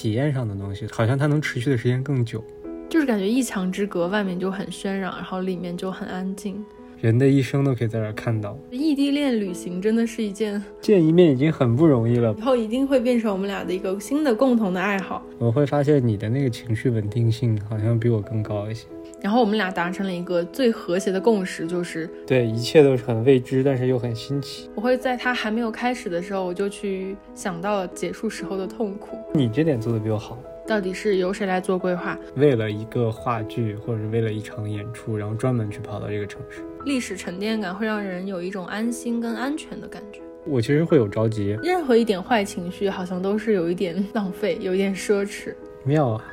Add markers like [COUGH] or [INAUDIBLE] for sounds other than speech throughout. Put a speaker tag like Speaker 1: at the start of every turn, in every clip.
Speaker 1: 体验上的东西，好像它能持续的时间更久。
Speaker 2: 就是感觉一墙之隔，外面就很喧嚷，然后里面就很安静。
Speaker 1: 人的一生都可以在这儿看到。
Speaker 2: 异地恋旅行真的是一件
Speaker 1: 见一面已经很不容易了，
Speaker 2: 以后一定会变成我们俩的一个新的共同的爱好。
Speaker 1: 我会发现你的那个情绪稳定性好像比我更高一些。
Speaker 2: 然后我们俩达成了一个最和谐的共识，就是
Speaker 1: 对一切都是很未知，但是又很新奇。
Speaker 2: 我会在它还没有开始的时候，我就去想到了结束时候的痛苦。
Speaker 1: 你这点做的比我好。
Speaker 2: 到底是由谁来做规划？
Speaker 1: 为了一个话剧，或者为了一场演出，然后专门去跑到这个城市。
Speaker 2: 历史沉淀感会让人有一种安心跟安全的感觉。
Speaker 1: 我其实会有着急，
Speaker 2: 任何一点坏情绪好像都是有一点浪费，有一点奢侈。
Speaker 1: 妙啊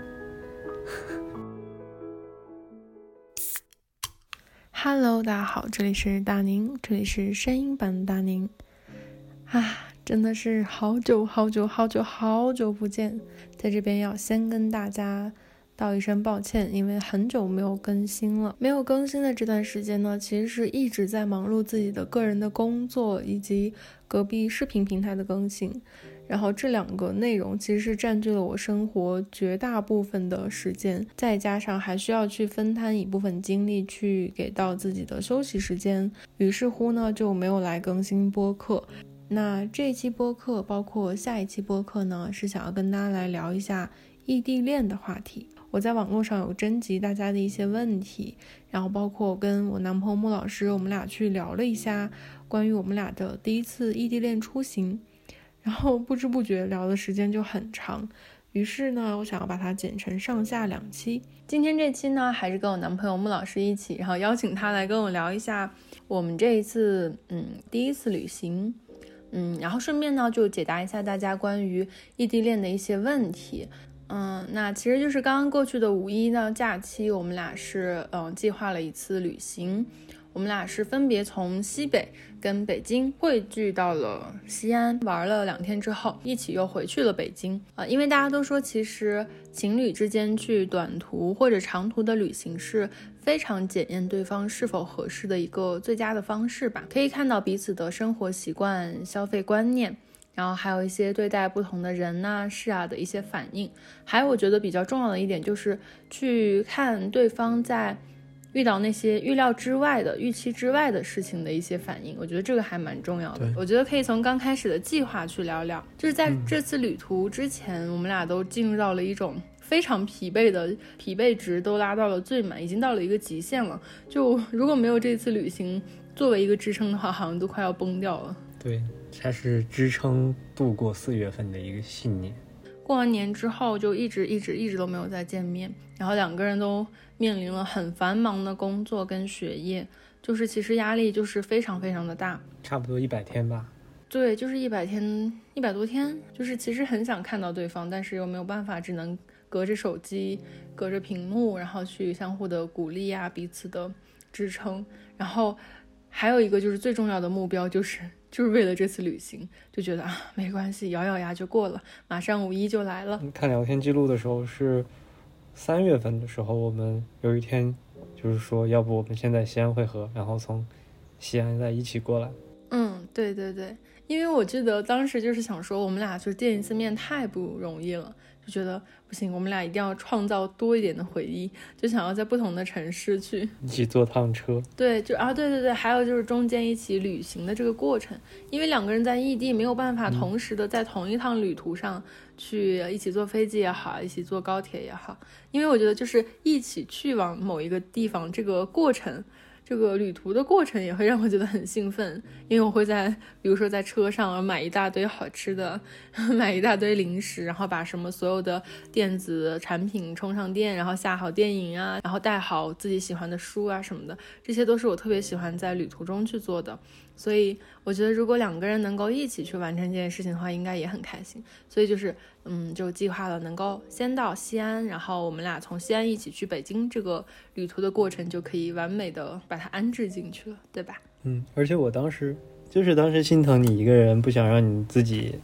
Speaker 2: ！Hello，大家好，这里是大宁，这里是声音版大宁。啊。真的是好久好久好久好久不见，在这边要先跟大家道一声抱歉，因为很久没有更新了。没有更新的这段时间呢，其实是一直在忙碌自己的个人的工作以及隔壁视频平台的更新，然后这两个内容其实是占据了我生活绝大部分的时间，再加上还需要去分摊一部分精力去给到自己的休息时间，于是乎呢就没有来更新播客。那这一期播客，包括下一期播客呢，是想要跟大家来聊一下异地恋的话题。我在网络上有征集大家的一些问题，然后包括跟我男朋友穆老师，我们俩去聊了一下关于我们俩的第一次异地恋出行，然后不知不觉聊的时间就很长。于是呢，我想要把它剪成上下两期。今天这期呢，还是跟我男朋友穆老师一起，然后邀请他来跟我聊一下我们这一次嗯第一次旅行。嗯，然后顺便呢，就解答一下大家关于异地恋的一些问题。嗯，那其实就是刚刚过去的五一呢假期，我们俩是嗯计划了一次旅行。我们俩是分别从西北跟北京汇聚到了西安，玩了两天之后，一起又回去了北京啊。因为大家都说，其实情侣之间去短途或者长途的旅行是非常检验对方是否合适的一个最佳的方式吧。可以看到彼此的生活习惯、消费观念，然后还有一些对待不同的人呐、事啊的一些反应。还有我觉得比较重要的一点就是去看对方在。遇到那些预料之外的、预期之外的事情的一些反应，我觉得这个还蛮重要的。我觉得可以从刚开始的计划去聊聊，就是在这次旅途之前，我们俩都进入到了一种非常疲惫的疲惫值都拉到了最满，已经到了一个极限了。就如果没有这次旅行作为一个支撑的话，好像都快要崩掉了。
Speaker 1: 对，它是支撑度过四月份的一个信念。
Speaker 2: 过完年之后，就一直一直一直都没有再见面，然后两个人都面临了很繁忙的工作跟学业，就是其实压力就是非常非常的大，
Speaker 1: 差不多一百天吧。
Speaker 2: 对，就是一百天，一百多天，就是其实很想看到对方，但是又没有办法，只能隔着手机，隔着屏幕，然后去相互的鼓励啊，彼此的支撑。然后还有一个就是最重要的目标就是。就是为了这次旅行，就觉得啊，没关系，咬咬牙就过了。马上五一就来了。
Speaker 1: 看聊天记录的时候是三月份的时候，我们有一天就是说，要不我们先在西安会合，然后从西安再一起过来。
Speaker 2: 嗯，对对对，因为我记得当时就是想说，我们俩就见一次面太不容易了。就觉得不行，我们俩一定要创造多一点的回忆，就想要在不同的城市去
Speaker 1: 一起坐趟车。
Speaker 2: 对，就啊，对对对，还有就是中间一起旅行的这个过程，因为两个人在异地，没有办法同时的在同一趟旅途上去一起坐飞机也好，一起坐高铁也好，因为我觉得就是一起去往某一个地方这个过程。这个旅途的过程也会让我觉得很兴奋，因为我会在，比如说在车上买一大堆好吃的，[LAUGHS] 买一大堆零食，然后把什么所有的电子产品充上电，然后下好电影啊，然后带好自己喜欢的书啊什么的，这些都是我特别喜欢在旅途中去做的。所以我觉得，如果两个人能够一起去完成这件事情的话，应该也很开心。所以就是，嗯，就计划了能够先到西安，然后我们俩从西安一起去北京，这个旅途的过程就可以完美的把它安置进去了，对吧？
Speaker 1: 嗯，而且我当时就是当时心疼你一个人，不想让你自己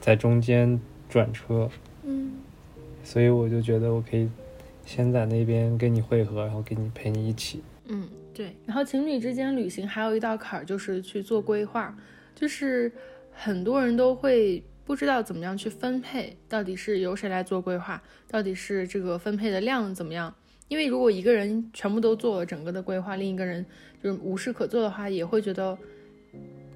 Speaker 1: 在中间转车，
Speaker 2: 嗯，
Speaker 1: 所以我就觉得我可以先在那边跟你会合，然后给你陪你一起，
Speaker 2: 嗯。对，然后情侣之间旅行还有一道坎儿，就是去做规划。就是很多人都会不知道怎么样去分配，到底是由谁来做规划，到底是这个分配的量怎么样？因为如果一个人全部都做了整个的规划，另一个人就是无事可做的话，也会觉得，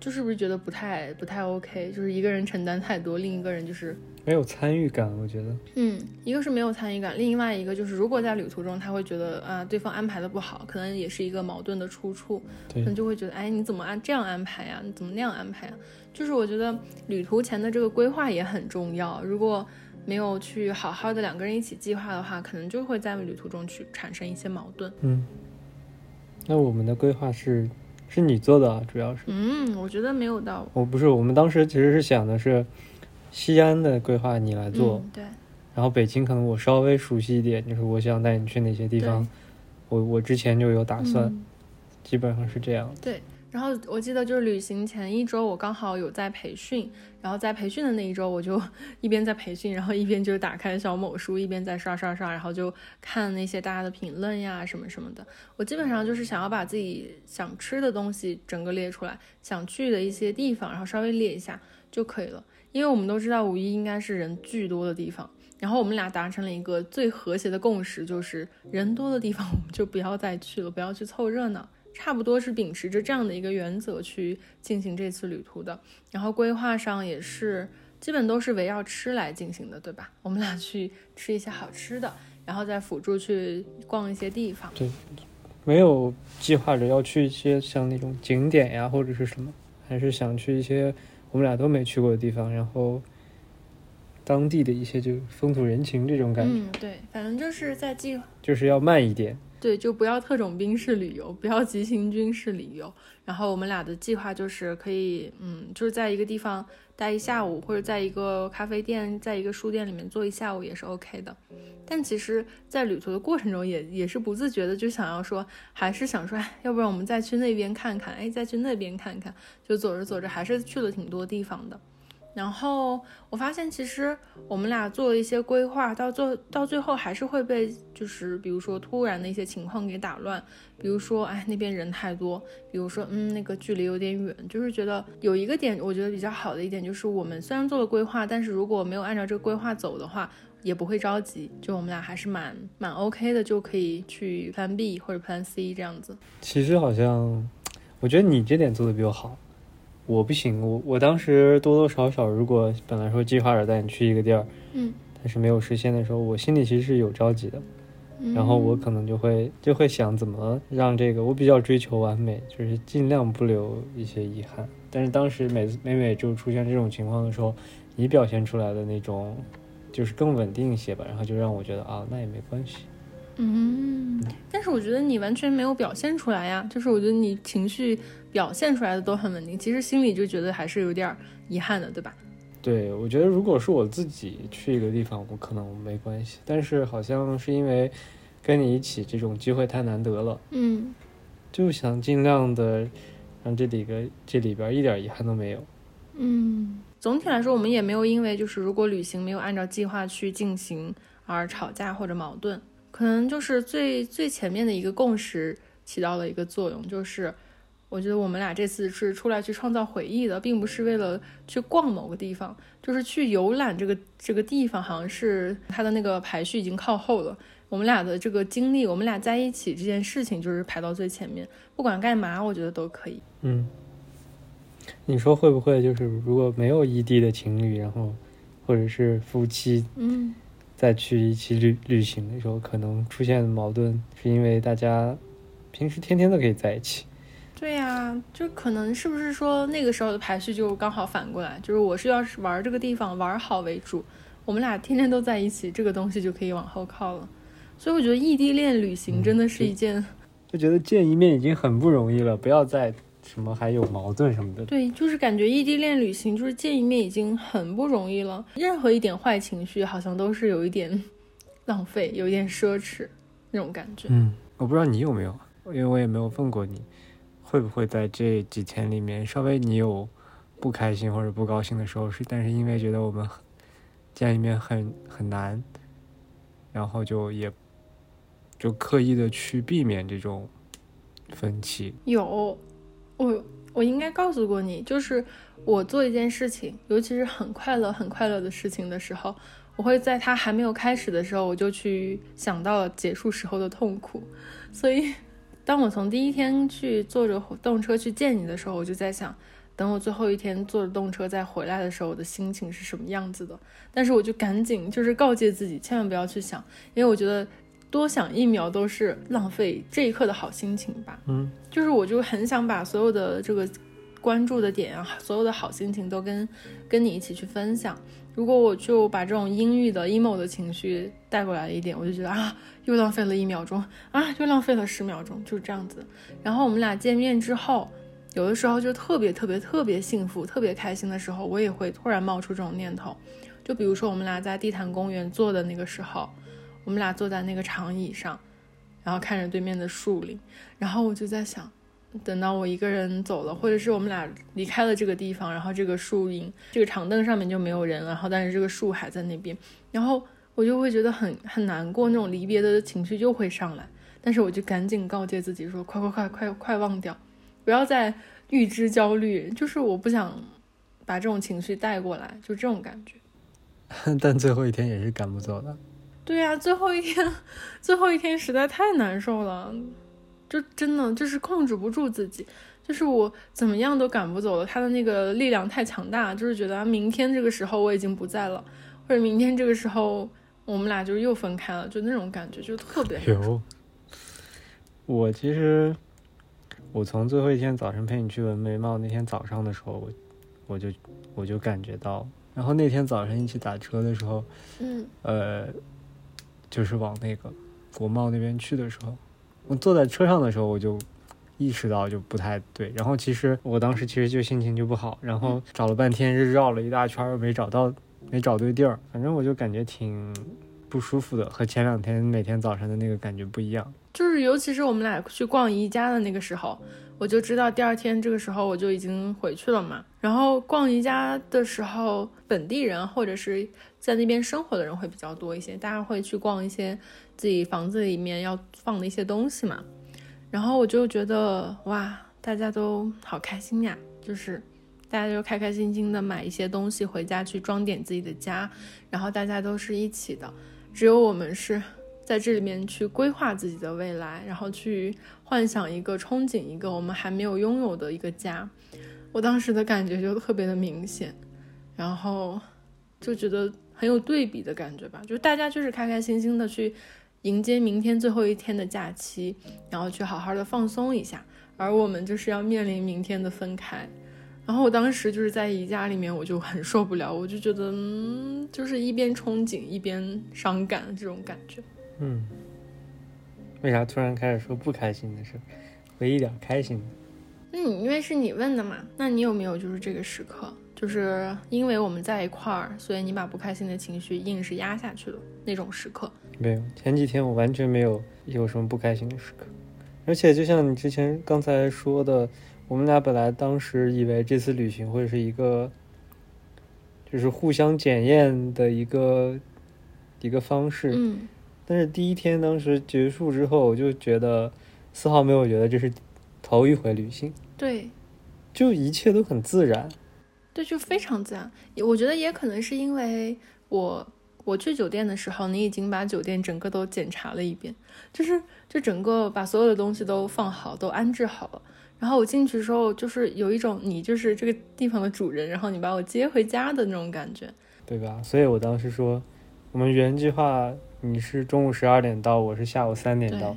Speaker 2: 就是不是觉得不太不太 OK，就是一个人承担太多，另一个人就是
Speaker 1: 没有参与感，我觉得。
Speaker 2: 嗯，一个是没有参与感，另外一个就是如果在旅途中他会觉得啊对方安排的不好，可能也是一个矛盾的出处，可能就会觉得哎你怎么按这样安排呀？你怎么那样安排呀？就是我觉得旅途前的这个规划也很重要，如果没有去好好的两个人一起计划的话，可能就会在旅途中去产生一些矛盾。
Speaker 1: 嗯，那我们的规划是是你做的啊，主要是
Speaker 2: 嗯，我觉得没有到
Speaker 1: 我不是，我们当时其实是想的是西安的规划你来做，
Speaker 2: 嗯、对，
Speaker 1: 然后北京可能我稍微熟悉一点，就是我想带你去哪些地方，我我之前就有打算，
Speaker 2: 嗯。
Speaker 1: 基本上是这样。
Speaker 2: 对，然后我记得就是旅行前一周，我刚好有在培训，然后在培训的那一周，我就 [LAUGHS] 一边在培训，然后一边就是打开小某书，一边在刷刷刷，然后就看那些大家的评论呀什么什么的。我基本上就是想要把自己想吃的东西整个列出来，想去的一些地方，然后稍微列一下就可以了。因为我们都知道五一应该是人巨多的地方，然后我们俩达成了一个最和谐的共识，就是人多的地方我们就不要再去了，不要去凑热闹。差不多是秉持着这样的一个原则去进行这次旅途的，然后规划上也是基本都是围绕吃来进行的，对吧？我们俩去吃一些好吃的，然后再辅助去逛一些地方。
Speaker 1: 对没有计划着要去一些像那种景点呀或者是什么，还是想去一些我们俩都没去过的地方，然后当地的一些就风土人情这种感觉，
Speaker 2: 嗯，对，反正就是在计
Speaker 1: 就是要慢一点。
Speaker 2: 对，就不要特种兵式旅游，不要急行军式旅游。然后我们俩的计划就是可以，嗯，就是在一个地方待一下午，或者在一个咖啡店、在一个书店里面坐一下午也是 OK 的。但其实，在旅途的过程中也，也是不自觉的就想要说，还是想说，哎，要不然我们再去那边看看，哎，再去那边看看。就走着走着，还是去了挺多地方的。然后我发现，其实我们俩做了一些规划，到最到最后还是会被，就是比如说突然的一些情况给打乱，比如说，哎，那边人太多，比如说，嗯，那个距离有点远，就是觉得有一个点，我觉得比较好的一点就是，我们虽然做了规划，但是如果没有按照这个规划走的话，也不会着急，就我们俩还是蛮蛮 OK 的，就可以去 Plan B 或者 Plan C 这样子。
Speaker 1: 其实好像，我觉得你这点做的比我好，我不行。我我当时多多少少，如果本来说计划着带你去一个地儿，
Speaker 2: 嗯，
Speaker 1: 但是没有实现的时候，我心里其实是有着急的。然后我可能就会就会想怎么让这个，我比较追求完美，就是尽量不留一些遗憾。但是当时每次每每就出现这种情况的时候，你表现出来的那种就是更稳定一些吧，然后就让我觉得啊，那也没关系。
Speaker 2: 嗯，但是我觉得你完全没有表现出来呀，就是我觉得你情绪表现出来的都很稳定，其实心里就觉得还是有点遗憾的，对吧？
Speaker 1: 对，我觉得如果是我自己去一个地方，我可能没关系，但是好像是因为跟你一起这种机会太难得了，
Speaker 2: 嗯
Speaker 1: 就想尽量的让这里个这里边一点遗憾都没有。
Speaker 2: 嗯，总体来说，我们也没有因为就是如果旅行没有按照计划去进行而吵架或者矛盾，可能就是最最前面的一个共识起到了一个作用，就是我觉得我们俩这次是出来去创造回忆的，并不是为了去逛某个地方，就是去游览这个这个地方，好像是它的那个排序已经靠后了。我们俩的这个经历，我们俩在一起这件事情就是排到最前面，不管干嘛，我觉得都可以。
Speaker 1: 嗯，你说会不会就是如果没有异地的情侣，然后或者是夫妻
Speaker 2: 嗯。
Speaker 1: 再去一起旅旅行的时候，可能出现矛盾，是因为大家平时天天都可以在一起。
Speaker 2: 对呀、就可能是不是说那个时候的排序就刚好反过来，就是我是要是玩这个地方玩好为主，我们俩天天都在一起，这个东西就可以往后靠了。所以我觉得异地恋旅行真的是一件，
Speaker 1: 就觉得见一面已经很不容易了，不要再什么还有矛盾什么的。
Speaker 2: 对，就是感觉异地恋旅行就是见一面已经很不容易了，任何一点坏情绪好像都是有一点 [LAUGHS] 浪费，有一点奢侈那种感觉。
Speaker 1: 嗯，我不知道你有没有，因为我也没有问过你，会不会在这几天里面稍微你有不开心或者不高兴的时候，是但是因为觉得我们见一面很很难，然后就也就刻意的去避免这种分歧。
Speaker 2: 有，我我应该告诉过你，就是我做一件事情，尤其是很快乐、很快乐的事情的时候，我会在它还没有开始的时候，我就去想到了结束时候的痛苦。所以，当我从第一天去坐着动车去见你的时候，我就在想，等我最后一天坐着动车再回来的时候，我的心情是什么样子的。但是我就赶紧就是告诫自己，千万不要去想，因为我觉得。多想一秒都是浪费这一刻的好心情吧。
Speaker 1: 嗯，
Speaker 2: 就是我就很想把所有的这个关注的点啊，所有的好心情都跟跟你一起去分享。如果我就把这种阴郁的 emo 的情绪带过来一点，我就觉得啊，又浪费了一秒钟啊，又浪费了十秒钟，就是这样子。然后我们俩见面之后，有的时候就特别特别特别幸福、特别开心的时候，我也会突然冒出这种念头。就比如说我们俩在地坛公园坐的那个时候。我们俩坐在那个长椅上，然后看着对面的树林，然后我就在想，等到我一个人走了，或者是我们俩离开了这个地方，然后这个树荫、这个长凳上面就没有人了，然后但是这个树还在那边，然后我就会觉得很很难过，那种离别的情绪就会上来，但是我就赶紧告诫自己说，快快快快快忘掉，不要再预知焦虑，就是我不想把这种情绪带过来，就这种感觉。[LAUGHS]
Speaker 1: 但最后一天也是赶不走的。
Speaker 2: 对呀，最后一天，[LAUGHS] 最后一天实在太难受了，就真的就是控制不住自己，就是我怎么样都赶不走了，他的那个力量太强大，就是觉得明天这个时候我已经不在了，或者明天这个时候我们俩就又分开了，就那种感觉就特别
Speaker 1: 有。我其实，我从最后一天早晨陪你去纹眉毛那天早上的时候，我我就我就感觉到，然后那天早晨一起打车的时候，
Speaker 2: 嗯，
Speaker 1: 呃。就是往那个国贸那边去的时候，我坐在车上的时候，我就意识到就不太对。然后其实我当时其实就心情就不好，然后找了半天，绕了一大圈没找到，没找对地儿。反正我就感觉挺不舒服的，和前两天每天早上的那个感觉不一样。
Speaker 2: 就是尤其是我们俩去逛宜家的那个时候。我就知道第二天这个时候我就已经回去了嘛。然后逛宜家的时候，本地人或者是在那边生活的人会比较多一些，大家会去逛一些自己房子里面要放的一些东西嘛。然后我就觉得哇，大家都好开心呀，就是大家就开开心心的买一些东西回家去装点自己的家，然后大家都是一起的，只有我们是。在这里面去规划自己的未来，然后去幻想一个、憧憬一个我们还没有拥有的一个家。我当时的感觉就特别的明显，然后就觉得很有对比的感觉吧。就大家就是开开心心的去迎接明天最后一天的假期，然后去好好的放松一下，而我们就是要面临明天的分开。然后我当时就是在宜家里面，我就很受不了，我就觉得，嗯，就是一边憧憬一边伤感这种感觉。
Speaker 1: 嗯，为啥突然开始说不开心的事？回忆点开心的。
Speaker 2: 嗯，因为是你问的嘛。那你有没有就是这个时刻，就是因为我们在一块儿，所以你把不开心的情绪硬是压下去了那种时刻？
Speaker 1: 没有，前几天我完全没有有什么不开心的时刻。而且就像你之前刚才说的，我们俩本来当时以为这次旅行会是一个，就是互相检验的一个一个方式。
Speaker 2: 嗯。
Speaker 1: 但是第一天当时结束之后，我就觉得丝毫没有觉得这是头一回旅行。
Speaker 2: 对，
Speaker 1: 就一切都很自然。
Speaker 2: 对，就非常自然。我觉得也可能是因为我我去酒店的时候，你已经把酒店整个都检查了一遍，就是就整个把所有的东西都放好，都安置好了。然后我进去的时候，就是有一种你就是这个地方的主人，然后你把我接回家的那种感觉，
Speaker 1: 对吧？所以我当时说，我们原计划。你是中午十二点到，我是下午三点到，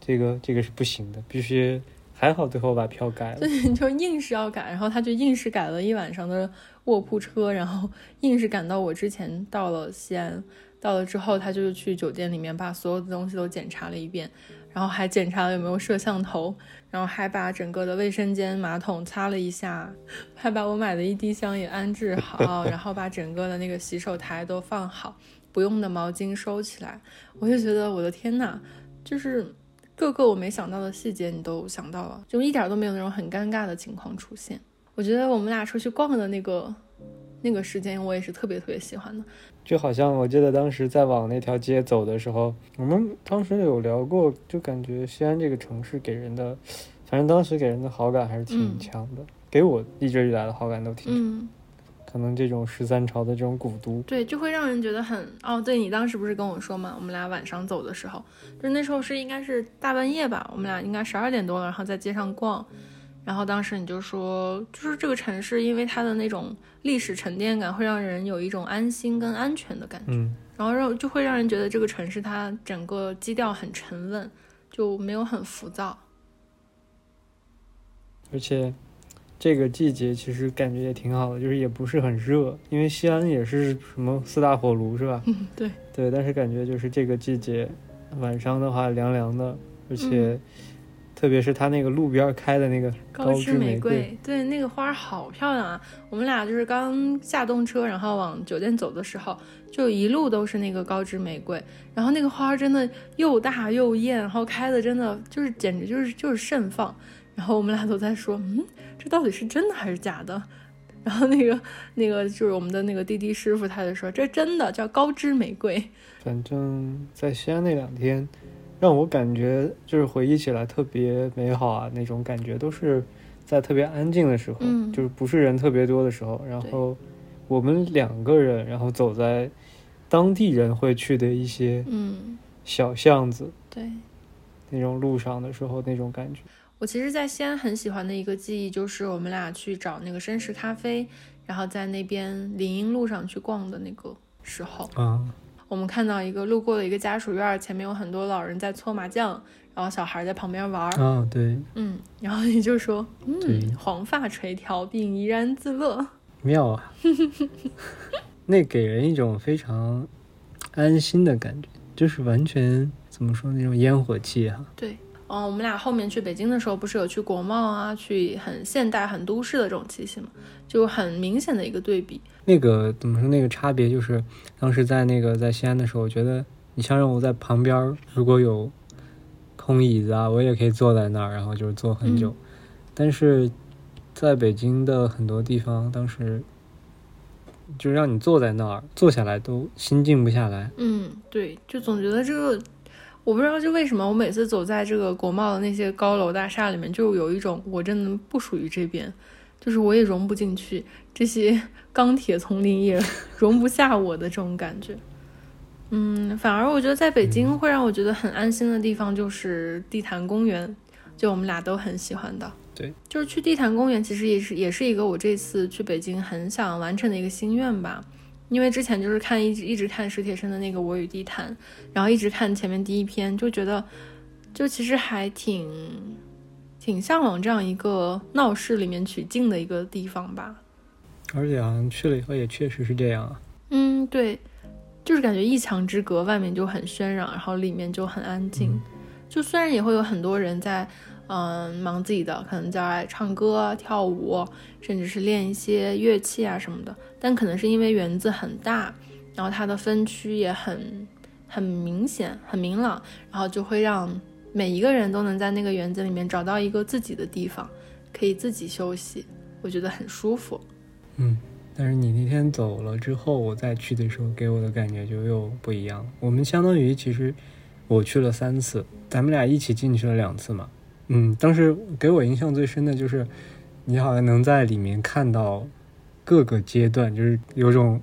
Speaker 1: 这个这个是不行的，必须还好最后把票改了，
Speaker 2: 对，就硬是要改，然后他就硬是改了一晚上的卧铺车，然后硬是赶到我之前到了西安，到了之后他就去酒店里面把所有的东西都检查了一遍，然后还检查了有没有摄像头，然后还把整个的卫生间马桶擦了一下，还把我买的一滴香也安置好，[LAUGHS] 然后把整个的那个洗手台都放好。不用的毛巾收起来，我就觉得我的天呐，就是各个我没想到的细节你都想到了，就一点都没有那种很尴尬的情况出现。我觉得我们俩出去逛的那个那个时间，我也是特别特别喜欢的。
Speaker 1: 就好像我记得当时在往那条街走的时候，我们当时有聊过，就感觉西安这个城市给人的。反正当时给人的好感还是挺
Speaker 2: 嗯
Speaker 1: 强的，给我一直以来的好感都挺强。
Speaker 2: 嗯，
Speaker 1: 可能这种十三朝的这种古都，
Speaker 2: 对，就会让人觉得很哦。对你当时不是跟我说嘛，我们俩晚上走的时候，就是那时候是应该是大半夜吧，我们俩应该十二点多了，然后在街上逛，然后当时你就说，就是这个城市因为它的那种历史沉淀感，会让人有一种安心跟安全的感觉，
Speaker 1: 嗯，
Speaker 2: 然后让就会让人觉得这个城市它整个基调很沉稳，就没有很浮躁。
Speaker 1: 而且这个季节其实感觉也挺好的，就是也不是很热，因为西安也是什么四大火炉是吧？
Speaker 2: 嗯，对，
Speaker 1: 对，但是感觉就是这个季节晚上的话凉凉的，而且特别是它那个路边开的那个
Speaker 2: 高
Speaker 1: 枝
Speaker 2: 玫
Speaker 1: 瑰，
Speaker 2: 对，那个花儿好漂亮啊！我们俩就是刚下动车，然后往酒店走的时候，就一路都是那个高枝玫瑰，然后那个花儿真的又大又艳，然后开的真的就是简直就是就是盛放。然后我们俩都在说，嗯，这到底是真的还是假的？[LAUGHS] 然后那个那个就是我们的那个滴滴师傅，他就说这真的叫高枝玫瑰。
Speaker 1: 反正在西安那两天，让我感觉就是回忆起来特别美好啊，那种感觉都是在特别安静的时候，
Speaker 2: 嗯。
Speaker 1: 就是不是人特别多的时候，然后我们两个人，然后走在当地人会去的一些
Speaker 2: 嗯，
Speaker 1: 小巷子
Speaker 2: 对。
Speaker 1: 那种路上的时候那种感觉。
Speaker 2: 我其实，在西安很喜欢的一个记忆，就是我们俩去找那个绅士咖啡，然后在那边林荫路上去逛的那个时候，
Speaker 1: 啊，
Speaker 2: 我们看到一个路过的一个家属院，前面有很多老人在搓麻将，然后小孩在旁边玩儿，
Speaker 1: 啊，对，
Speaker 2: 嗯，然后你就说，嗯，黄发垂髫并怡然自乐，
Speaker 1: 妙啊，[LAUGHS] 那给人一种非常安心的感觉，就是完全怎么说那种烟火气哈、
Speaker 2: 对。哦，我们俩后面去北京的时候，不是有去国贸啊，去很现代、很都市的这种气息嘛，就很明显的一个对比。
Speaker 1: 那个怎么说？那个差别就是，当时在那个在西安的时候，我觉得你像让我在旁边，如果有空椅子啊，我也可以坐在那儿，然后就是坐很久。但是在北京的很多地方，当时就让你坐在那儿，坐下来都心静不下来。
Speaker 2: 嗯，对，就总觉得这个，我不知道就为什么，我每次走在这个国贸的那些高楼大厦里面，就有一种我真的不属于这边，就是我也融不进去，这些钢铁丛林也容不下我的这种感觉。嗯，反而我觉得在北京会让我觉得很安心的地方就是地坛公园，就我们俩都很喜欢的。
Speaker 1: 对，
Speaker 2: 就是去地坛公园，其实也是也是一个我这次去北京很想完成的一个心愿吧。因为之前就是看一直一直看史铁生的那个《我与地坛》，然后一直看前面第一篇，就觉得就其实还挺挺向往这样一个闹市里面取静的一个地方吧。
Speaker 1: 而且好像去了以后也确实是这样啊。
Speaker 2: 嗯，对，就是感觉一墙之隔，外面就很喧嚷，然后里面就很安静。
Speaker 1: 嗯
Speaker 2: 就虽然也会有很多人在，嗯、忙自己的，可能在唱歌、跳舞，甚至是练一些乐器啊什么的，但可能是因为园子很大，然后它的分区也很很明显、很明朗，然后就会让每一个人都能在那个园子里面找到一个自己的地方，可以自己休息，我觉得很舒服。
Speaker 1: 嗯，但是你那天走了之后，我再去的时候，给我的感觉就又不一样。我们相当于其实我去了三次，咱们俩一起进去了两次嘛。嗯，当时给我印象最深的就是，你好像能在里面看到各个阶段，就是有种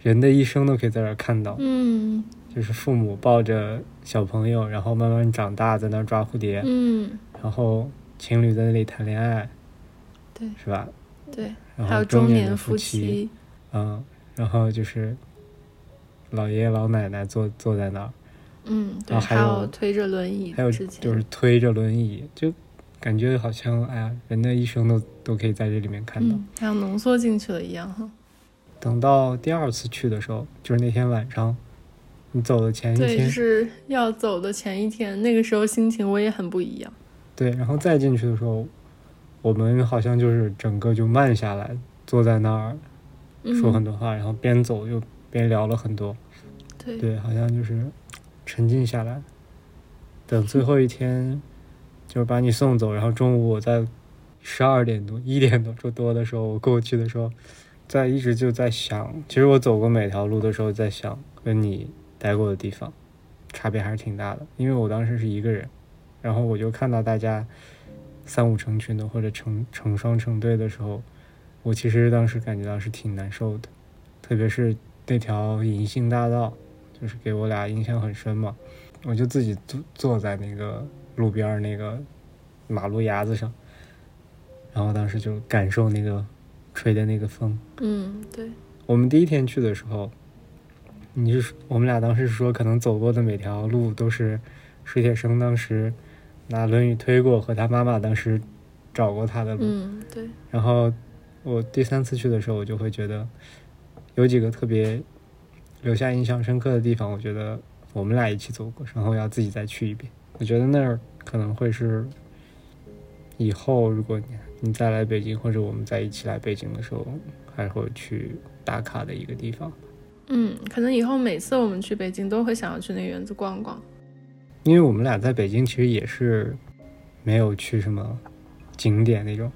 Speaker 1: 人的一生都可以在这儿看到，
Speaker 2: 嗯。
Speaker 1: 就是父母抱着小朋友，然后慢慢长大，在那儿抓蝴蝶，
Speaker 2: 嗯，
Speaker 1: 然后情侣在那里谈恋爱，
Speaker 2: 对。
Speaker 1: 是吧？
Speaker 2: 对，
Speaker 1: 然
Speaker 2: 还有
Speaker 1: 后中年夫
Speaker 2: 妻。
Speaker 1: 嗯，然后就是老爷爷老奶奶坐坐在那儿，
Speaker 2: 嗯，对，
Speaker 1: 然后还
Speaker 2: 还
Speaker 1: 有
Speaker 2: 推着轮椅
Speaker 1: 还有就是推着轮椅，就感觉好像哎呀，人的一生都都可以在这里面看到。
Speaker 2: 嗯，像浓缩进去了一样哈。
Speaker 1: 等到第二次去的时候，就是那天晚上，你走的前一天
Speaker 2: 对，就
Speaker 1: 天，
Speaker 2: 是要走的前一天，那个时候心情我也很不一样。
Speaker 1: 对，然后再进去的时候，我们好像就是整个就慢下来，坐在那儿
Speaker 2: 嗯、
Speaker 1: 说很多话，然后边走又边聊了很多。
Speaker 2: 对
Speaker 1: 对，好像就是沉静下来。等最后一天，就是把你送走，然后中午我在十二点多、一点多多的时候，我过去的时候，在一直就在想，其实我走过每条路的时候，在想跟你待过的地方，差别还是挺大的。因为我当时是一个人，然后我就看到大家三五成群的或者成成双成对的时候，我其实当时感觉到是挺难受的，特别是那条银杏大道，就是给我俩印象很深嘛。我就自己坐坐在那个路边那个马路牙子上，然后当时就感受那个吹的那个风。
Speaker 2: 嗯，对。
Speaker 1: 我们第一天去的时候，你是我们俩当时说可能走过的每条路都是史铁生当时。拿轮椅推过和他妈妈当时找过他的路，
Speaker 2: 嗯，对。
Speaker 1: 然后我第三次去的时候，我就会觉得有几个特别留下印象深刻的地方。我觉得我们俩一起走过，然后要自己再去一遍。我觉得那儿可能会是以后如果你你再来北京，或者我们在一起来北京的时候，还会去打卡的一个地方。
Speaker 2: 嗯，可能以后每次我们去北京都会想要去那园子逛逛。
Speaker 1: 因为我们俩在北京其实也是没有去什么景点那种，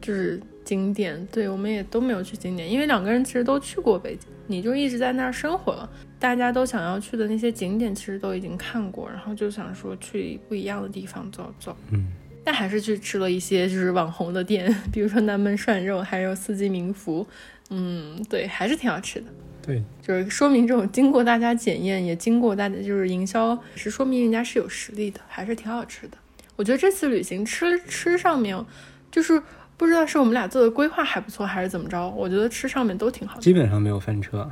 Speaker 2: 就是景点，对，我们也都没有去景点，因为两个人其实都去过北京，你就一直在那儿生活了，大家都想要去的那些景点其实都已经看过，然后就想说去不一样的地方走走，
Speaker 1: 嗯，
Speaker 2: 但还是去吃了一些就是网红的店，[LAUGHS] 比如说南门涮肉，还有四季民福，嗯，对，还是挺好吃的。
Speaker 1: 对，
Speaker 2: 就是说明这种经过大家检验，也经过大家就是营销，是说明人家是有实力的，还是挺好吃的。我觉得这次旅行吃吃上面，就是不知道是我们俩做的规划还不错，还是怎么着。我觉得吃上面都挺好，
Speaker 1: 基本上没有翻车，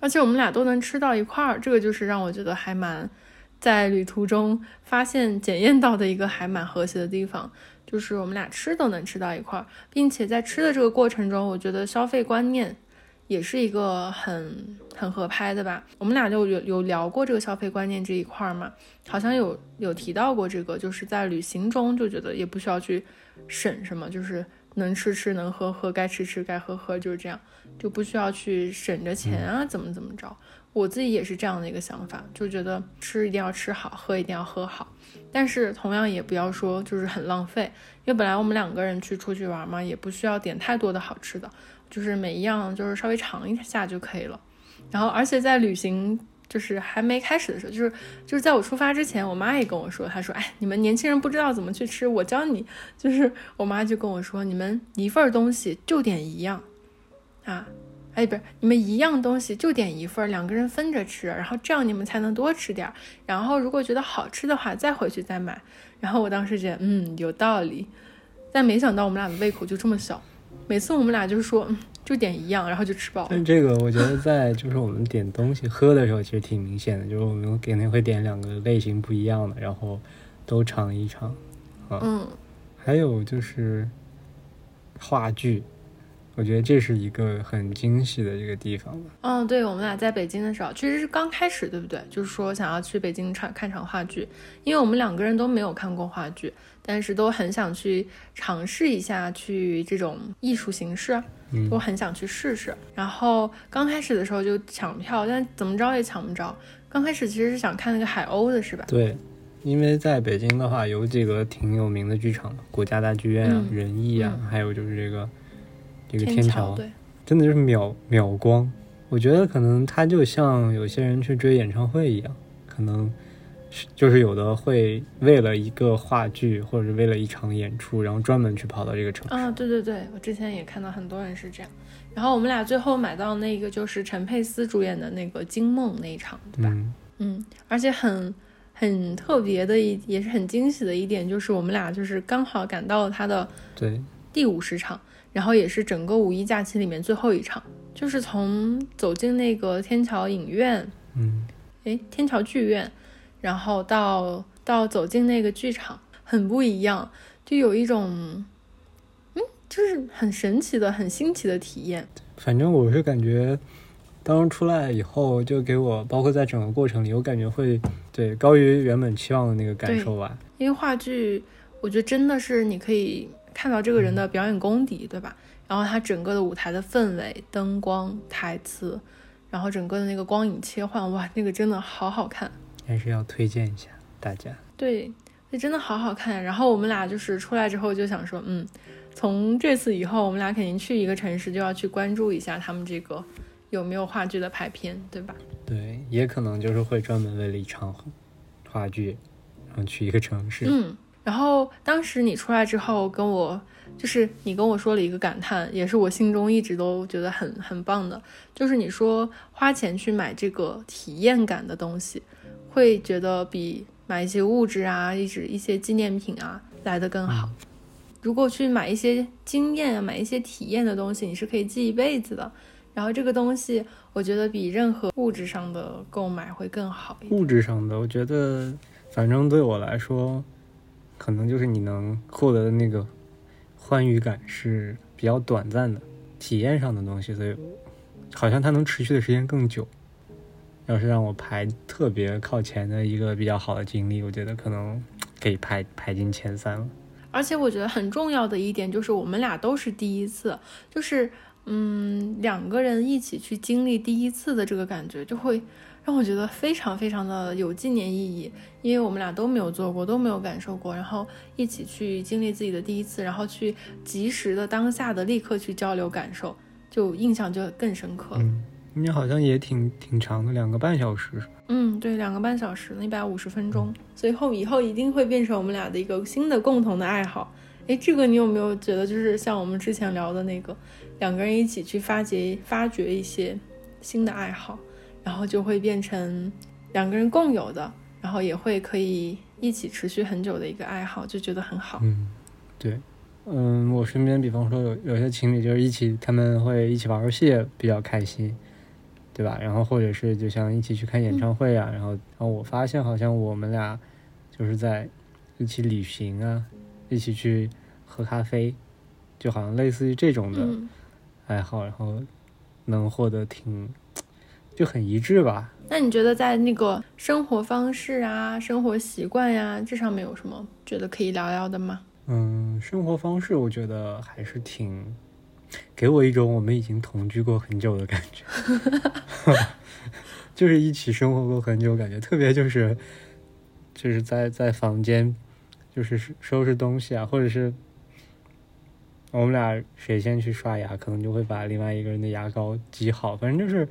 Speaker 2: 而且我们俩都能吃到一块儿，这个就是让我觉得还蛮在旅途中发现检验到的一个还蛮和谐的地方，就是我们俩吃都能吃到一块儿，并且在吃的这个过程中，我觉得消费观念。也是一个很很合拍的吧，我们俩就有有聊过这个消费观念这一块儿嘛，好像有有提到过这个，就是在旅行中就觉得也不需要去省什么，就是能吃吃能喝喝，该吃吃该喝喝，就是这样，就不需要去省着钱啊，怎么怎么着。我自己也是这样的一个想法，就觉得吃一定要吃好，喝一定要喝好，但是同样也不要说就是很浪费，因为本来我们两个人去出去玩嘛，也不需要点太多的好吃的。就是每一样就是稍微尝一下就可以了，然后而且在旅行就是还没开始的时候，就是就是在我出发之前，我妈也跟我说，她说，哎，你们年轻人不知道怎么去吃，我教你。就是我妈就跟我说，你们一份东西就点一样，啊，哎，不是，你们一样东西就点一份，两个人分着吃，然后这样你们才能多吃点。然后如果觉得好吃的话，再回去再买。然后我当时觉得，嗯，有道理，但没想到我们俩的胃口就这么小。每次我们俩就说，就点一样，然后就吃饱了。
Speaker 1: 但这个我觉得在就是我们点东西喝的时候，其实挺明显的，就是我们肯定会点两个类型不一样的，然后都尝一尝。啊，
Speaker 2: 嗯，
Speaker 1: 还有就是话剧。我觉得这是一个很惊喜的一个地方吧。
Speaker 2: 嗯，对，我们俩在北京的时候，其实是刚开始，对不对？就是说想要去北京场看场话剧，因为我们两个人都没有看过话剧，但是都很想去尝试一下去这种艺术形式，都很想去试试。然后刚开始的时候就抢票，但怎么着也抢不着。刚开始其实是想看那个海鸥的，是吧？
Speaker 1: 对，因为在北京的话，有几个挺有名的剧场，国家大剧院啊、人艺啊，还有就是这个。这个天桥，
Speaker 2: 对，
Speaker 1: 真的就是秒秒光。我觉得可能它就像有些人去追演唱会一样，可能是就是有的会为了一个话剧或者是为了一场演出，然后专门去跑到这个城市。
Speaker 2: 啊，对对对，我之前也看到很多人是这样。然后我们俩最后买到那个就是陈佩斯主演的那个《惊梦》那一场，对吧？嗯，而且很很特别的一，也是很惊喜的一点，就是我们俩就是刚好赶到了他的
Speaker 1: 对
Speaker 2: 第五十场。然后也是整个五一假期里面最后一场，就是从走进那个天桥影院，
Speaker 1: 嗯，
Speaker 2: 哎，天桥剧院，然后到到走进那个剧场，很不一样，就有一种，嗯，就是很神奇的、很新奇的体验。
Speaker 1: 反正我是感觉，当出来以后，就给我，包括在整个过程里，我感觉会对高于原本期望的那个感受吧。
Speaker 2: 因为话剧，我觉得真的是你可以。看到这个人的表演功底，对吧？然后他整个的舞台的氛围、灯光、台词，然后整个的那个光影切换，哇，那个真的好好看，
Speaker 1: 还是要推荐一下大家。
Speaker 2: 对，那真的好好看。然后我们俩就是出来之后就想说，嗯，从这次以后，我们俩肯定去一个城市就要去关注一下他们这个有没有话剧的排片，对吧？
Speaker 1: 对，也可能就是会专门为了一场话剧，然后去一个城市。
Speaker 2: 嗯。然后当时你出来之后跟我，就是你跟我说了一个感叹，也是我心中一直都觉得很很棒的，就是你说花钱去买这个体验感的东西，会觉得比买一些物质啊，一直一些纪念品啊来的更好。如果去买一些经验啊，买一些体验的东西，你是可以记一辈子的。然后这个东西，我觉得比任何物质上的购买会更好一点。
Speaker 1: 物质上的，我觉得反正对我来说。可能就是你能获得的那个欢愉感是比较短暂的体验上的东西，所以好像它能持续的时间更久。要是让我排特别靠前的一个比较好的经历，我觉得可能可以排排进前三了。
Speaker 2: 而且我觉得很重要的一点就是，我们俩都是第一次，就是嗯，两个人一起去经历第一次的这个感觉，就会。让我觉得非常非常的有纪念意义，因为我们俩都没有做过，都没有感受过，然后一起去经历自己的第一次，然后去及时的当下的立刻去交流感受，就印象就更深刻了。
Speaker 1: 嗯，你好像也挺挺长的，两个半小时。
Speaker 2: 嗯，对，两个半小时，一百五十分钟，所以后以后一定会变成我们俩的一个新的共同的爱好。哎，这个你有没有觉得，就是像我们之前聊的那个，两个人一起去发掘发掘一些新的爱好？然后就会变成两个人共有的，然后也会可以一起持续很久的一个爱好，就觉得很好。
Speaker 1: 嗯，对，嗯，我身边比方说有有些情侣就是一起，他们会一起玩游戏，比较开心，对吧？然后或者是就像一起去看演唱会啊，然后然后我发现好像我们俩就是在一起旅行啊，一起去喝咖啡，就好像类似于这种的爱好，然后能获得挺。就很一致吧？
Speaker 2: 那你觉得在那个生活方式啊、生活习惯呀这上面有什么觉得可以聊聊的吗？
Speaker 1: 嗯，生活方式我觉得还是挺给我一种我们已经同居过很久的感觉，[LAUGHS] 就是一起生活过很久，感觉特别就是就是在在房间就是收拾东西啊，或者是我们俩谁先去刷牙，可能就会把另外一个人的牙膏挤好，反正就是。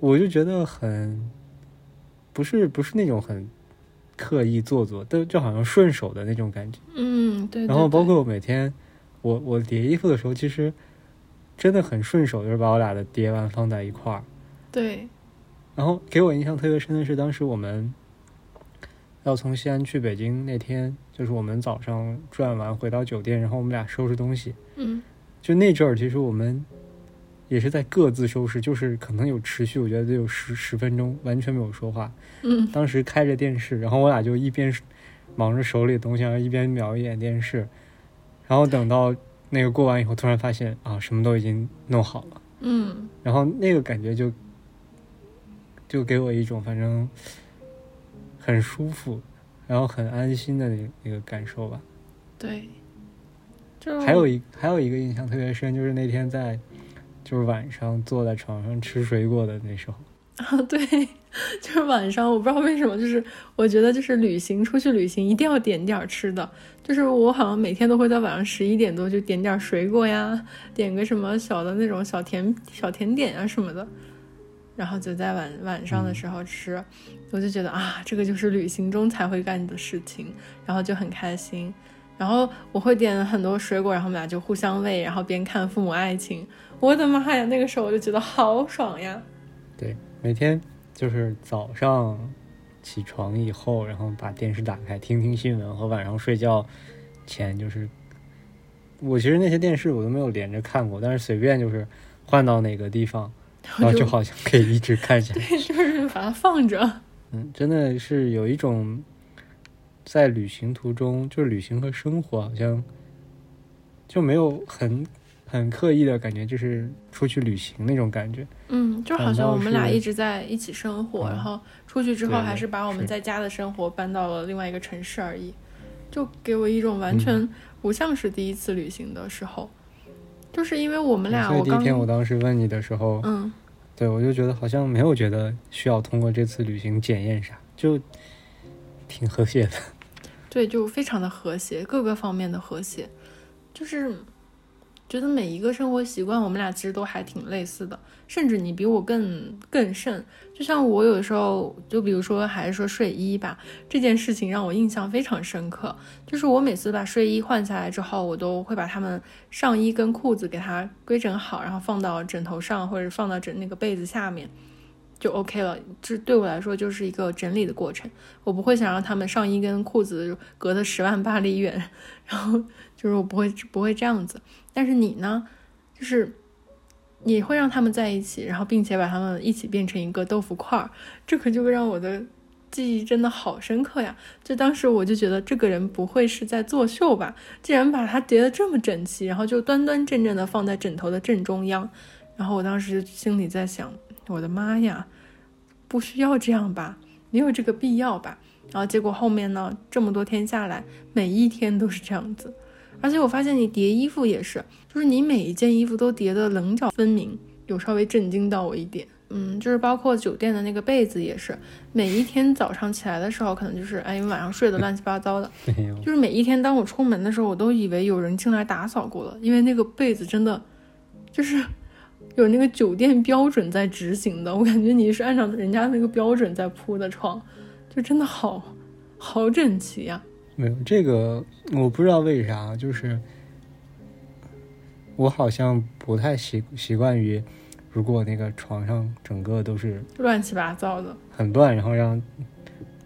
Speaker 1: 我就觉得很，不是不是那种很刻意做作，都就好像顺手的那种感觉。
Speaker 2: 嗯，对。
Speaker 1: 然后包括我每天，我我叠衣服的时候，其实真的很顺手，就是把我俩的叠完放在一块儿。
Speaker 2: 对。
Speaker 1: 然后给我印象特别深的是，当时我们要从西安去北京那天，就是我们早上转完回到酒店，然后我们俩收拾东西。
Speaker 2: 嗯。
Speaker 1: 就那阵儿，其实我们。也是在各自收拾，就是可能有持续，我觉得得有十十分钟，完全没有说话。
Speaker 2: 嗯，
Speaker 1: 当时开着电视，然后我俩就一边忙着手里的东西，然后一边瞄一眼电视。然后等到那个过完以后，突然发现啊，什么都已经弄好了。
Speaker 2: 嗯，
Speaker 1: 然后那个感觉就就给我一种反正很舒服，然后很安心的那那个感受吧。
Speaker 2: 对，就
Speaker 1: 还有一还有一个印象特别深，就是那天在。就是晚上坐在床上吃水果的那时候 [LAUGHS]
Speaker 2: 啊，对，[LAUGHS] 就是晚上，我不知道为什么，就是我觉得就是旅行出去旅行一定要点点吃的，就是我好像每天都会在晚上十一点多就点点水果呀，点个什么小的那种小甜小甜点啊什么的，然后就在晚晚上的时候吃，我就觉得啊，这个就是旅行中才会干的事情，然后就很开心，然后我会点很多水果，然后我们俩就互相喂，然后边看《父母爱情》。我的妈呀！那个时候我就觉得好爽呀。
Speaker 1: 对，每天就是早上起床以后，然后把电视打开，听听新闻，和晚上睡觉前就是，我其实那些电视我都没有连着看过，但是随便就是换到哪个地方，然后就好像可以一直看下
Speaker 2: 去。对，就是把它放着。[LAUGHS]
Speaker 1: 嗯，真的是有一种在旅行途中，就是旅行和生活好像就没有很。很刻意的感觉，就是出去旅行那种感觉。
Speaker 2: 嗯，就好像我们俩一直在一起生活，然后出去之后还是把我们在家的生活搬到了另外一个城市而已，就给我一种完全不像是第一次旅行的时候。就是因为我们俩，我
Speaker 1: 第一天我当时问你的时候，
Speaker 2: 嗯，
Speaker 1: 对我就觉得好像没有觉得需要通过这次旅行检验啥，就挺和谐的。[LAUGHS]
Speaker 2: 对，就非常的和谐，各个方面的和谐，就是。觉得每一个生活习惯，我们俩其实都还挺类似的，甚至你比我更更甚。就像我有时候，就比如说还是说睡衣吧，这件事情让我印象非常深刻。就是我每次把睡衣换下来之后，我都会把它们上衣跟裤子给它规整好，然后放到枕头上或者放到枕那个被子下面。就 OK 了，这对我来说就是一个整理的过程。我不会想让他们上衣跟裤子隔得十万八里远，[LAUGHS] 然后就是我不会不会这样子。但是你呢，就是你会让他们在一起，然后并且把他们一起变成一个豆腐块儿，这可就会让我的记忆真的好深刻呀！就当时我就觉得这个人不会是在作秀吧？竟然把它叠得这么整齐，然后就端端正正的放在枕头的正中央。然后我当时心里在想。我的妈呀，不需要这样吧，没有这个必要吧。然后结果后面呢，这么多天下来，每一天都是这样子。而且我发现你叠衣服也是，就是你每一件衣服都叠的棱角分明，有稍微震惊到我一点。嗯，就是包括酒店的那个被子也是，每一天早上起来的时候，可能就是哎，晚上睡得乱七八糟的，[LAUGHS] 就是每一天当我出门的时候，我都以为有人进来打扫过了，因为那个被子真的就是。[LAUGHS] 有那个酒店标准在执行的，我感觉你是按照人家那个标准在铺的床，就真的好好整齐呀。
Speaker 1: 没有这个，我不知道为啥，就是我好像不太习习惯于，如果那个床上整个都是
Speaker 2: 乱七八糟的，
Speaker 1: 很乱，然后让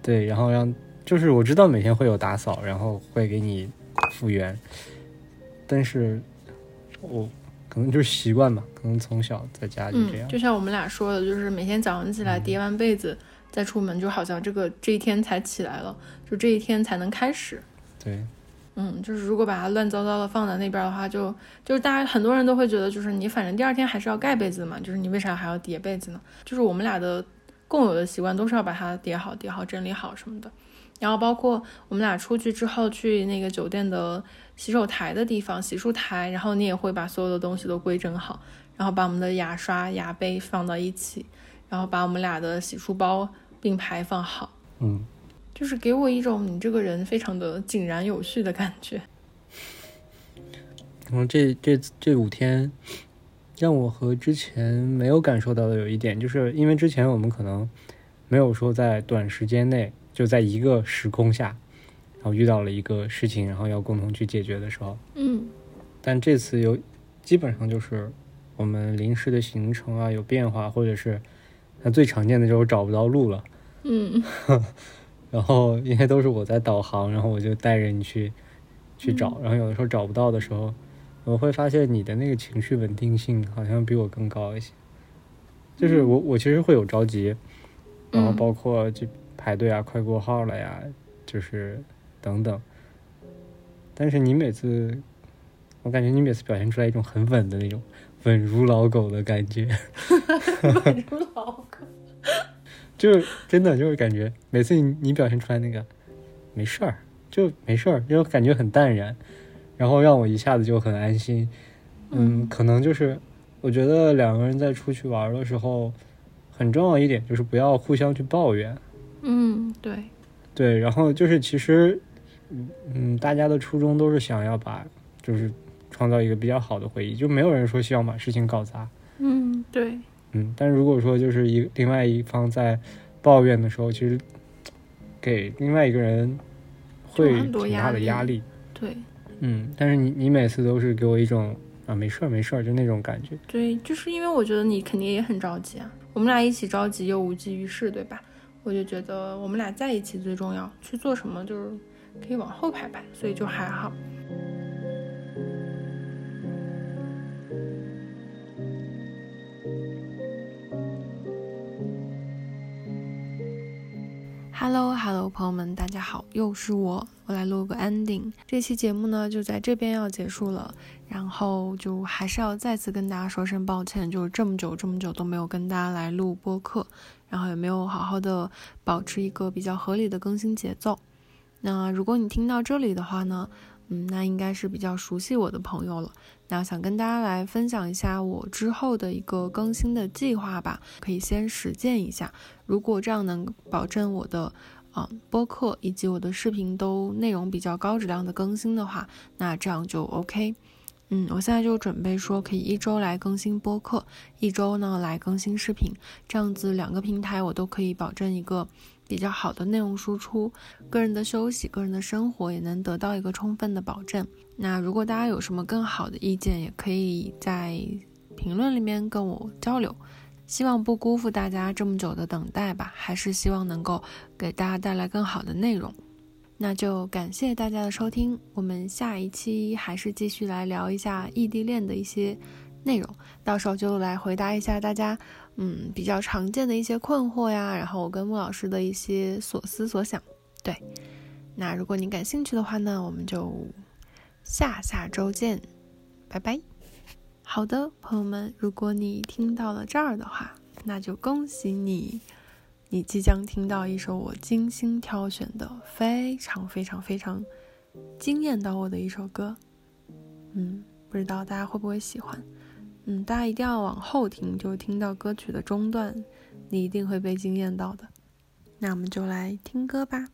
Speaker 1: 对，然后让就是我知道每天会有打扫，然后会给你复原，但是我。可能就是习惯吧，可能从小在家就这样。
Speaker 2: 就像我们俩说的，就是每天早上起来叠完被子再出门，就好像这个这一天才起来了，就这一天才能开始。
Speaker 1: 对，
Speaker 2: 嗯，就是如果把它乱糟糟的放在那边的话，就就是大家很多人都会觉得，就是你反正第二天还是要盖被子嘛，就是你为啥还要叠被子呢？就是我们俩的共有的习惯都是要把它叠好、叠好、整理好什么的。然后包括我们俩出去之后去那个酒店的。洗手台的地方，洗漱台，然后你也会把所有的东西都规整好，然后把我们的牙刷、牙杯放到一起，然后把我们俩的洗漱包并排放好。
Speaker 1: 嗯，
Speaker 2: 就是给我一种你这个人非常的井然有序的感觉。[LAUGHS]
Speaker 1: 然后这这这五天，让我和之前没有感受到的有一点，就是因为之前我们可能没有说在短时间内就在一个时空下。然后遇到了一个事情，然后要共同去解决的时候，
Speaker 2: 嗯，
Speaker 1: 但这次有基本上就是我们临时的行程啊有变化，或者是那最常见的就是找不到路了，
Speaker 2: 嗯，[LAUGHS]
Speaker 1: 然后因为都是我在导航，然后我就带着你去去找，然后有的时候找不到的时候，我会发现你的那个情绪稳定性好像比我更高一些，就是我我其实会有着急，然后包括就排队啊，快过号了呀，就是。等等，但是你每次，我感觉你每次表现出来一种很稳的那种稳如老狗的感觉，[LAUGHS]
Speaker 2: 稳如老狗，[LAUGHS]
Speaker 1: 就是真的就是感觉每次你你表现出来那个没事儿就没事儿，就感觉很淡然，然后让我一下子就很安心。嗯，可能就是我觉得两个人在出去玩的时候，很重要一点就是不要互相去抱怨。
Speaker 2: 嗯，对，
Speaker 1: 对，然后就是其实。嗯嗯，大家的初衷都是想要把，就是创造一个比较好的回忆，就没有人说希望把事情搞砸。
Speaker 2: 嗯，对。
Speaker 1: 嗯，但如果说就是一另外一方在抱怨的时候，其实给另外一个人会挺大的压力。
Speaker 2: 对。
Speaker 1: 嗯，但是你你每次都是给我一种啊没事儿没事儿就那种感觉。
Speaker 2: 对，就是因为我觉得你肯定也很着急啊，我们俩一起着急又无济于事，对吧？我就觉得我们俩在一起最重要，去做什么就是。可以往后排排，所以就还好。Hello，Hello，朋友们，大家好，又是我，我来录个 ending。这期节目呢，就在这边要结束了，然后就还是要再次跟大家说声抱歉，就是这么久这么久都没有跟大家来录播客，然后也没有好好的保持一个比较合理的更新节奏。那如果你听到这里的话呢，嗯，那应该是比较熟悉我的朋友了。那想跟大家来分享一下我之后的一个更新的计划吧，可以先实践一下。如果这样能保证我的，啊，播客以及我的视频都内容比较高质量的更新的话，那这样就 OK。嗯，我现在就准备说，可以一周来更新播客，一周呢来更新视频，这样子两个平台我都可以保证一个比较好的内容输出，个人的休息、个人的生活也能得到一个充分的保证。那如果大家有什么更好的意见，也可以在评论里面跟我交流。希望不辜负大家这么久的等待吧，还是希望能够给大家带来更好的内容。那就感谢大家的收听，我们下一期还是继续来聊一下异地恋的一些内容，到时候就来回答一下大家嗯比较常见的一些困惑呀，然后我跟穆老师的一些所思所想。对，那如果你感兴趣的话呢，我们就下下周见，拜拜。好的，朋友们，如果你听到了这儿的话，那就恭喜你。你即将听到一首我精心挑选的、非常非常非常惊艳到我的一首歌。嗯，不知道大家会不会喜欢？嗯，大家一定要往后听，就听到歌曲的中段，你一定会被惊艳到的。那我们就来听歌吧。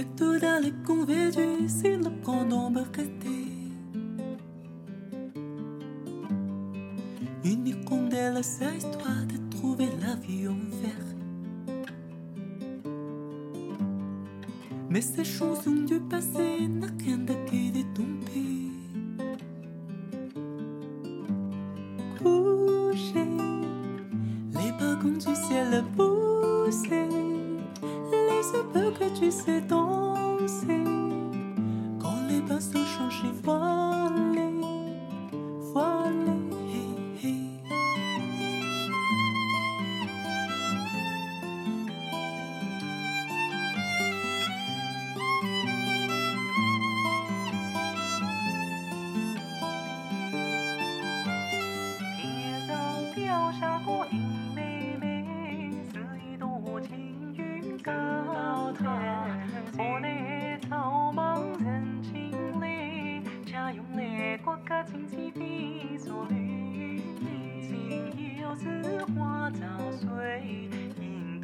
Speaker 3: avec todas les convêtues sin la prendre Une condelle, c'est histoire de trouver la vie en vert. Mais ces chansons du passé n'a qu'un d'acquis des tombées.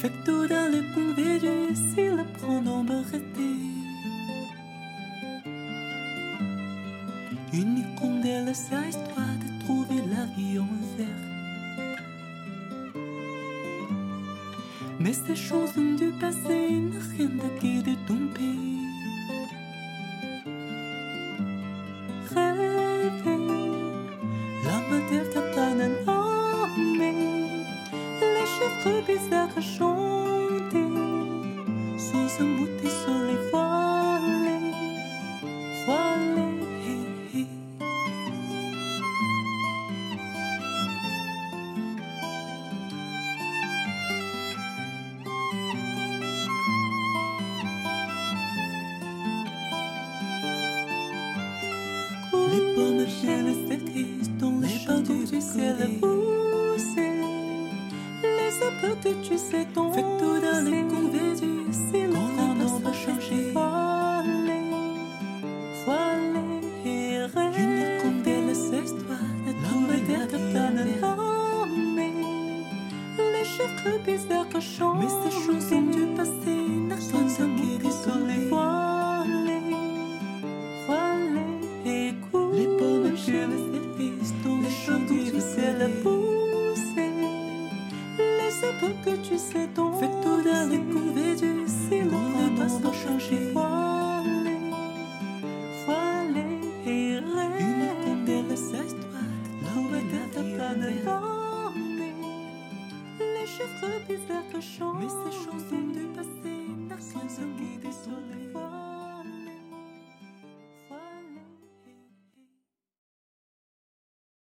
Speaker 3: Factura le convidu si la pronombre était. Une hirondelle, sa histoire de trouver en vert. Mais ces chansons du passé n'ont rien d'acquis de ton. que la pousser. Laisse un peu que tu sais ton.